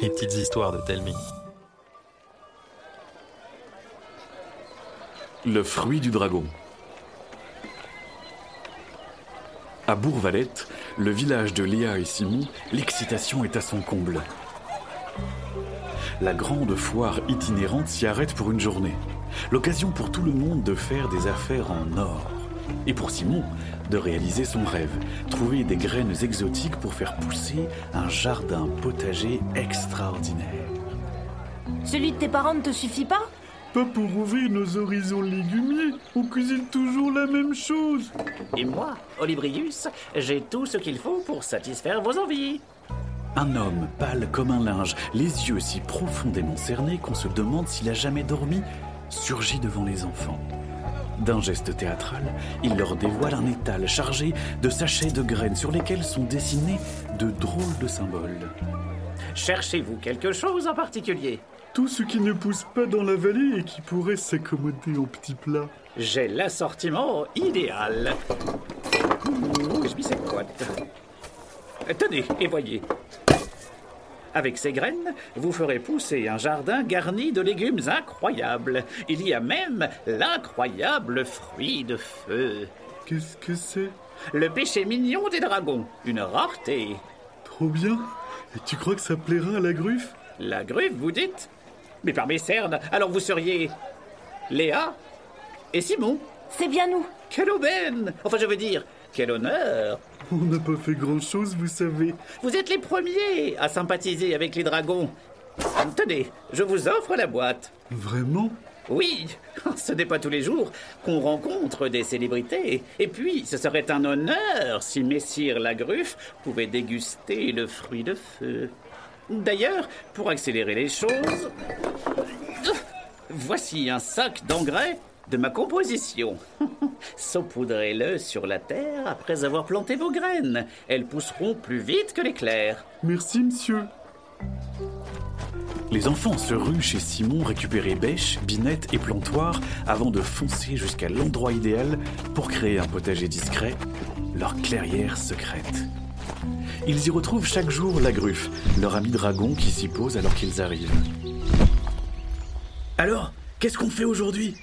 Les petites histoires de Telmi. Le fruit du dragon. À Bourvalette, le village de Léa et Simon, l'excitation est à son comble. La grande foire itinérante s'y arrête pour une journée. L'occasion pour tout le monde de faire des affaires en or. Et pour Simon, de réaliser son rêve, trouver des graines exotiques pour faire pousser un jardin potager extraordinaire. Celui de tes parents ne te suffit pas? Pas pour ouvrir nos horizons légumiers. On cuisine toujours la même chose. Et moi, Olibrius, j'ai tout ce qu'il faut pour satisfaire vos envies. Un homme pâle comme un linge, les yeux si profondément cernés qu'on se demande s'il a jamais dormi, surgit devant les enfants. D'un geste théâtral, il leur dévoile un étal chargé de sachets de graines sur lesquels sont dessinés de drôles de symboles. Cherchez-vous quelque chose en particulier? Tout ce qui ne pousse pas dans la vallée et qui pourrait s'accommoder en petits plats. J'ai l'assortiment idéal. Je cette boîte. Tenez, et voyez. Avec ces graines, vous ferez pousser un jardin garni de légumes incroyables. Il y a même l'incroyable fruit de feu. Qu'est-ce que c'est? Le péché mignon des dragons, une rareté. Trop bien. Et tu crois que ça plaira à la gruffe? La gruffe, vous dites? Mais par mes cernes, alors vous seriez Léa et Simon. C'est bien nous. Quelle aubaine Enfin, je veux dire, quel honneur On n'a pas fait grand-chose, vous savez. Vous êtes les premiers à sympathiser avec les dragons. Tenez, je vous offre la boîte. Vraiment? Oui, ce n'est pas tous les jours qu'on rencontre des célébrités. Et puis, ce serait un honneur si Messire Lagruffe pouvait déguster le fruit de feu. D'ailleurs, pour accélérer les choses, voici un sac d'engrais de ma composition. Saupoudrez-le sur la terre après avoir planté vos graines. Elles pousseront plus vite que l'éclair. Merci, monsieur. Les enfants se ruent chez Simon récupérer bêches, binettes et plantoirs avant de foncer jusqu'à l'endroit idéal pour créer un potager discret, leur clairière secrète. Ils y retrouvent chaque jour la gruffe, leur ami dragon qui s'y pose alors qu'ils arrivent. Alors, qu'est-ce qu'on fait aujourd'hui?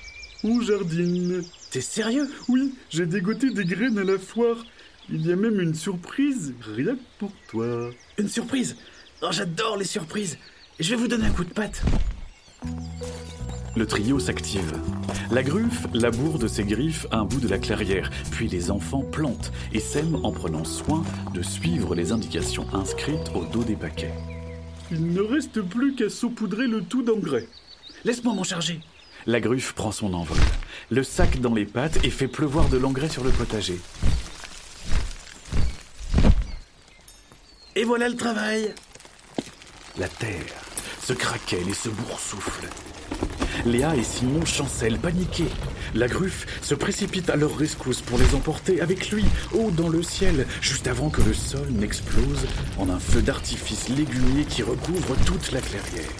On jardine. T'es sérieux? Oui, j'ai dégoté des graines à la foire. Il y a même une surprise, rien que pour toi. Une surprise? Oh, j'adore les surprises Je vais vous donner un coup de patte Le trio s'active. La gruffe laboure de ses griffes un bout de la clairière, puis les enfants plantent et sèment en prenant soin de suivre les indications inscrites au dos des paquets. Il ne reste plus qu'à saupoudrer le tout d'engrais. Laisse-moi m'en charger La gruffe prend son envol, le sac dans les pattes et fait pleuvoir de l'engrais sur le potager. Et voilà le travail La terre se craquelle et se boursoufle. Léa et Simon chancellent, paniqués. La gruffe se précipite à leur rescousse pour les emporter avec lui, haut dans le ciel, juste avant que le sol n'explose en un feu d'artifice légumier qui recouvre toute la clairière.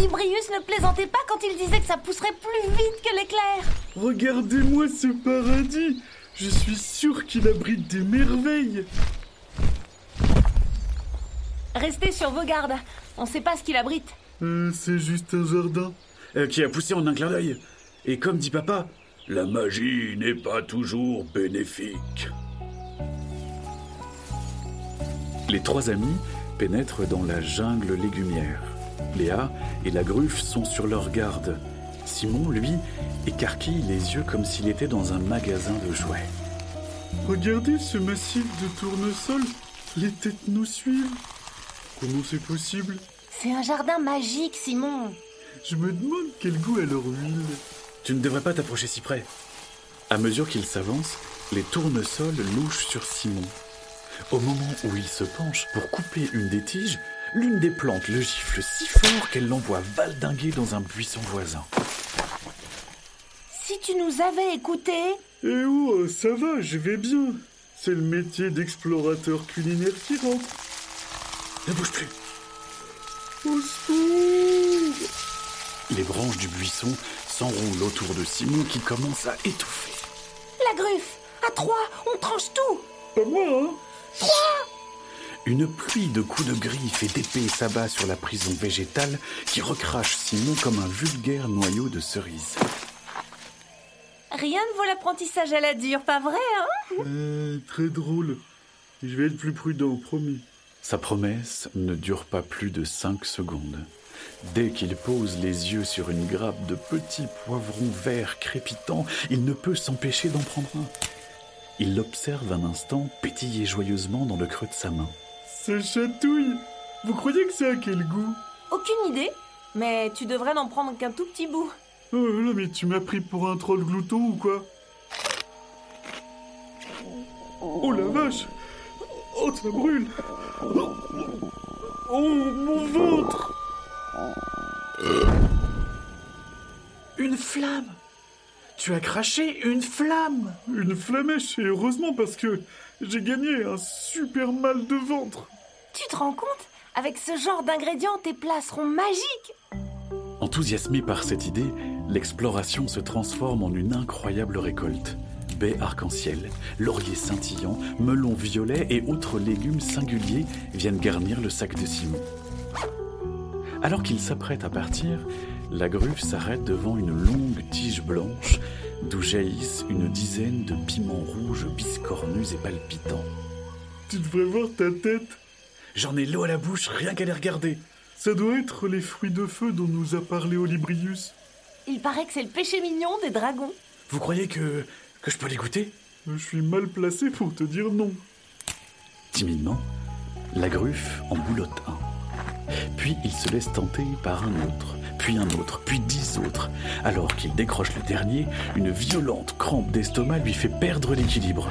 Wow Olibrius ne plaisantait pas quand il disait que ça pousserait plus vite que l'éclair. Regardez-moi ce paradis Je suis sûr qu'il abrite des merveilles Restez sur vos gardes. On sait pas ce qu'il abrite. Euh, C'est juste un jardin. Euh, qui a poussé en un clin d'œil. Et comme dit papa, la magie n'est pas toujours bénéfique. Les trois amis pénètrent dans la jungle légumière. Léa et la gruffe sont sur leur garde. Simon, lui, écarquille les yeux comme s'il était dans un magasin de jouets. Regardez ce massif de tournesol. Les têtes nous suivent. Comment c'est possible? C'est un jardin magique, Simon. Je me demande quel goût a leur huile. Tu ne devrais pas t'approcher si près. À mesure qu'il s'avance, les tournesols louchent sur Simon. Au moment où il se penche pour couper une des tiges, l'une des plantes le gifle si fort qu'elle l'envoie valdinguer dans un buisson voisin. Si tu nous avais écoutés, Eh oh, ça va, je vais bien. C'est le métier d'explorateur culinaire qui rentre. Ne bouge plus. Au secours Les branches du buisson s'enroulent autour de Simon qui commence à étouffer. la gruffe, à trois, on tranche tout. Pas moi, hein Une pluie de coups de griffe et d'épée s'abat sur la prison végétale qui recrache Simon comme un vulgaire noyau de cerise. Rien ne vaut l'apprentissage à la dure, pas vrai, hein Euh, très drôle. Je vais être plus prudent, promis. Sa promesse ne dure pas plus de cinq secondes. Dès qu'il pose les yeux sur une grappe de petits poivrons verts crépitants, il ne peut s'empêcher d'en prendre un. Il l'observe un instant pétiller joyeusement dans le creux de sa main. Ça chatouille Vous croyez que ça a quel goût? Aucune idée, mais tu devrais n'en prendre qu'un tout petit bout. Oh là, mais tu m'as pris pour un troll glouton ou quoi? Oh la vache! Oh, ça brûle! Oh, mon ventre! Une flamme Tu as craché une flamme Une flamèche, et heureusement parce que j'ai gagné un super mal de ventre Tu te rends compte? Avec ce genre d'ingrédients, tes plats seront magiques Enthousiasmé par cette idée, l'exploration se transforme en une incroyable récolte. Baies arc-en-ciel, lauriers scintillants, melons violets et autres légumes singuliers viennent garnir le sac de Simon. Alors qu'il s'apprête à partir, la gruffe s'arrête devant une longue tige blanche d'où jaillissent une dizaine de piments rouges biscornus et palpitants. Tu devrais voir ta tête J'en ai l'eau à la bouche rien qu'à les regarder. Ça doit être les fruits de feu dont nous a parlé Olibrius. Il paraît que c'est le péché mignon des dragons. Vous croyez que, que je peux les goûter? Je suis mal placé pour te dire non. Timidement, la gruffe en boulotte un. Puis il se laisse tenter par un autre, puis un autre, puis dix autres. Alors qu'il décroche le dernier, une violente crampe d'estomac lui fait perdre l'équilibre.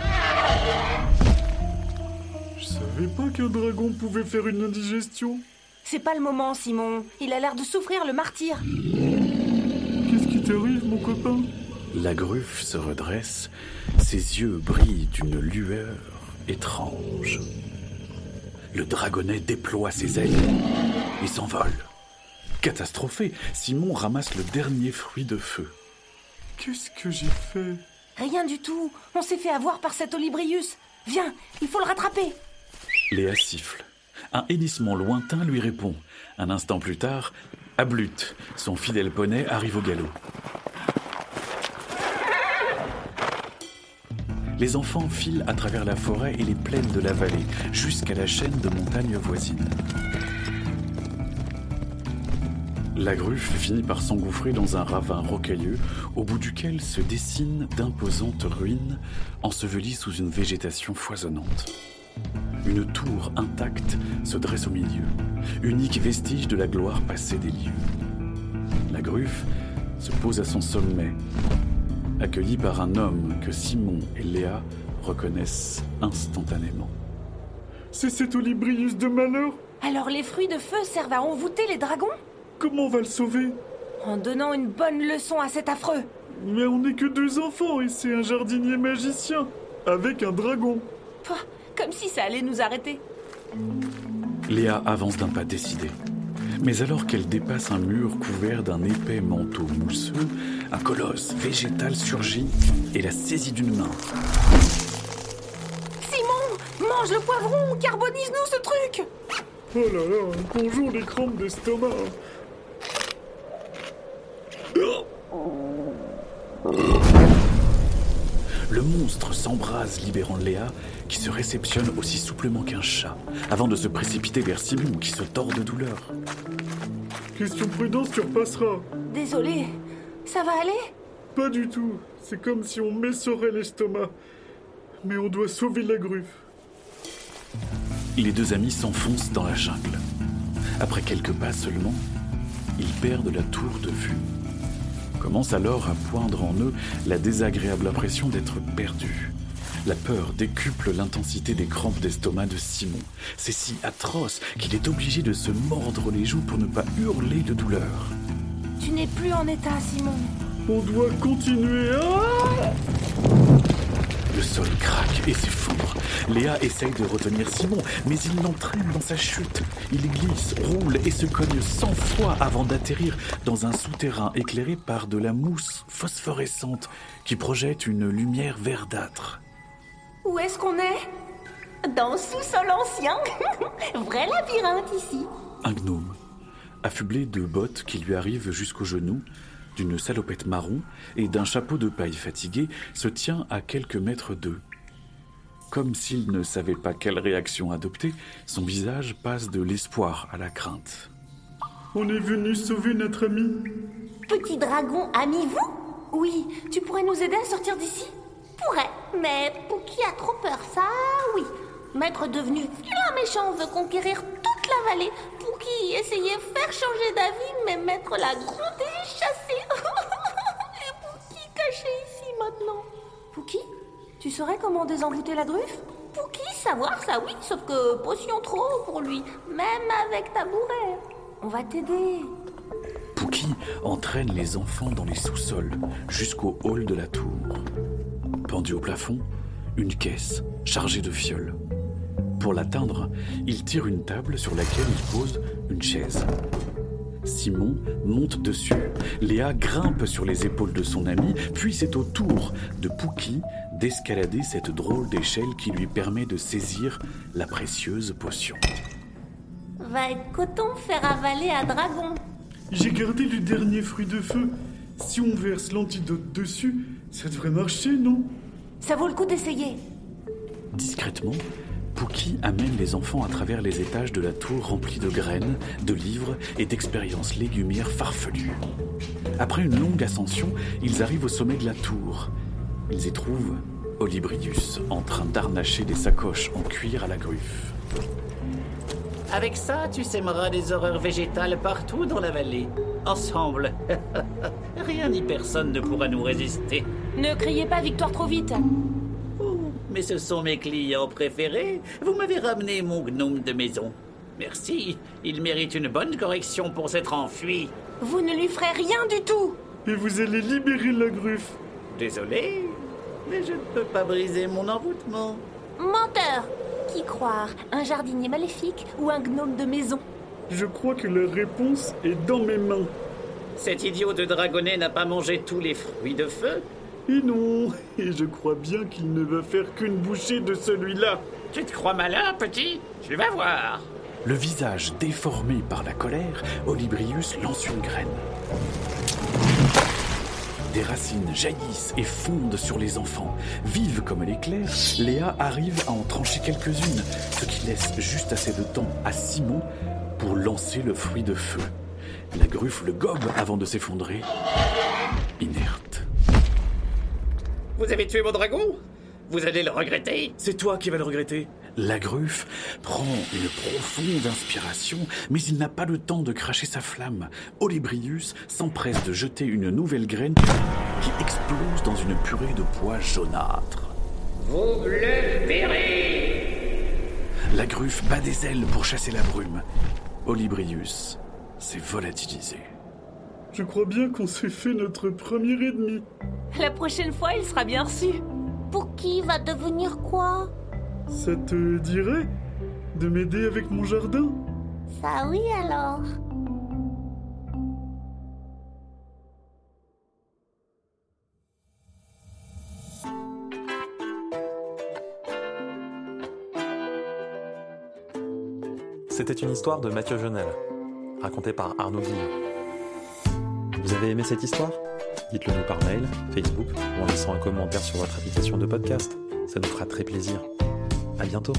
Je savais pas qu'un dragon pouvait faire une indigestion. C'est pas le moment, Simon. Il a l'air de souffrir le martyr. Qu'est-ce qui t'arrive, mon copain? La gruffe se redresse, ses yeux brillent d'une lueur étrange. Le dragonnet déploie ses ailes et s'envole. Catastrophé, Simon ramasse le dernier fruit de feu. Qu'est-ce que j'ai fait? Rien du tout. On s'est fait avoir par cet Olibrius. Viens, il faut le rattraper. Léa siffle. Un hennissement lointain lui répond. Un instant plus tard, Ablut, son fidèle poney, arrive au galop. Les enfants filent à travers la forêt et les plaines de la vallée, jusqu'à la chaîne de montagnes voisines. La gruffe finit par s'engouffrer dans un ravin rocailleux, au bout duquel se dessinent d'imposantes ruines, ensevelies sous une végétation foisonnante. Une tour intacte se dresse au milieu, unique vestige de la gloire passée des lieux. La gruffe se pose à son sommet, accueillie par un homme que Simon et Léa reconnaissent instantanément. C'est cet Olibrius de malheur? Alors les fruits de feu servent à envoûter les dragons? Comment on va le sauver En donnant une bonne leçon à cet affreux. Mais on n'est que deux enfants et c'est un jardinier magicien, avec un dragon. Pouah, comme si ça allait nous arrêter. Léa avance d'un pas décidé. Mais alors qu'elle dépasse un mur couvert d'un épais manteau mousseux, un colosse végétal surgit et la saisit d'une main. Simon, mange le poivron, carbonise-nous ce truc Oh là là, bonjour les crampes d'estomac. Le monstre s'embrase, libérant Léa, qui se réceptionne aussi souplement qu'un chat, avant de se précipiter vers Simon, qui se tord de douleur. Question prudence, tu repasseras. Désolé, ça va aller? Pas du tout. C'est comme si on m'essorait l'estomac. Mais on doit sauver la gruffe. Les deux amis s'enfoncent dans la jungle. Après quelques pas seulement, ils perdent la tour de vue. Commence alors à poindre en eux la désagréable impression d'être perdus. La peur décuple l'intensité des crampes d'estomac de Simon. C'est si atroce qu'il est obligé de se mordre les joues pour ne pas hurler de douleur. Tu n'es plus en état, Simon. On doit continuer. Ah Le sol craque et s'effondre. Léa essaye de retenir Simon, mais il l'entraîne dans sa chute. Il glisse, roule et se cogne cent fois avant d'atterrir dans un souterrain éclairé par de la mousse phosphorescente qui projette une lumière verdâtre. Où est-ce qu'on est? Dans sous-sol ancien. Vrai labyrinthe ici. Un gnome, affublé de bottes qui lui arrivent jusqu'aux genoux, d'une salopette marron et d'un chapeau de paille fatigué, se tient à quelques mètres d'eux. Comme s'il ne savait pas quelle réaction adopter, son visage passe de l'espoir à la crainte. On est venu sauver notre ami. Petit dragon, ami vous? Oui, tu pourrais nous aider à sortir d'ici? Pourrais, mais Pookie a trop peur, ça oui. Maître devenu vilain méchant veut conquérir toute la vallée. Pookie essayait faire changer d'avis, mais Maître l'a grondé et chassé. Tu saurais comment désenglouter la gruffe Pookie, savoir ça? Oui, sauf que potion trop pour lui, même avec tabouret. On va t'aider. Pookie entraîne les enfants dans les sous-sols jusqu'au hall de la tour? Pendu au plafond, une caisse chargée de fioles. Pour l'atteindre, il tire une table sur laquelle il pose une chaise. Simon monte dessus. Léa grimpe sur les épaules de son ami, puis c'est au tour de Pookie d'escalader cette drôle d'échelle qui lui permet de saisir la précieuse potion. Va être coton faire avaler à Dragon. J'ai gardé le dernier fruit de feu. Si on verse l'antidote dessus, ça devrait marcher, non? Ça vaut le coup d'essayer. Discrètement, Pookie amène les enfants à travers les étages de la tour remplie de graines, de livres et d'expériences légumières farfelues. Après une longue ascension, ils arrivent au sommet de la tour. Ils y trouvent Olibrius en train d'arnacher des sacoches en cuir à la gruffe. Avec ça, tu sèmeras des horreurs végétales partout dans la vallée. Ensemble. Rien ni personne ne pourra nous résister. Ne criez pas victoire trop vite. Mais ce sont mes clients préférés. Vous m'avez ramené mon gnome de maison. Merci. Il mérite une bonne correction pour s'être enfui. Vous ne lui ferez rien du tout. Et vous allez libérer la gruffe. Désolé, mais je ne peux pas briser mon envoûtement. Menteur. Qui croire Un jardinier maléfique ou un gnome de maison? Je crois que la réponse est dans mes mains. Cet idiot de dragonnet n'a pas mangé tous les fruits de feu Et non, et je crois bien qu'il ne va faire qu'une bouchée de celui-là. Tu te crois malin, petit? Tu vas voir. Le visage déformé par la colère, Olibrius lance une graine. Des racines jaillissent et fondent sur les enfants. Vive comme l'éclair, Léa arrive à en trancher quelques-unes, ce qui laisse juste assez de temps à Simon pour lancer le fruit de feu. La gruffe le gobe avant de s'effondrer, inerte. Vous avez tué mon dragon Vous allez le regretter? C'est toi qui vas le regretter. La gruffe prend une profonde inspiration, mais il n'a pas le temps de cracher sa flamme. Olibrius s'empresse de jeter une nouvelle graine qui explose dans une purée de pois jaunâtres. Vous le verrez La gruffe bat des ailes pour chasser la brume. Olibrius s'est volatilisé. Je crois bien qu'on s'est fait notre premier ennemi. La prochaine fois, il sera bien reçu. Pookie va devenir quoi? Ça te dirait de m'aider avec mon jardin? Ça oui alors. C'était une histoire de Mathieu Genel, racontée par Arnaud Guillon. Vous avez aimé cette histoire? Dites-le nous par mail, Facebook ou en laissant un commentaire sur votre application de podcast. Ça nous fera très plaisir. À bientôt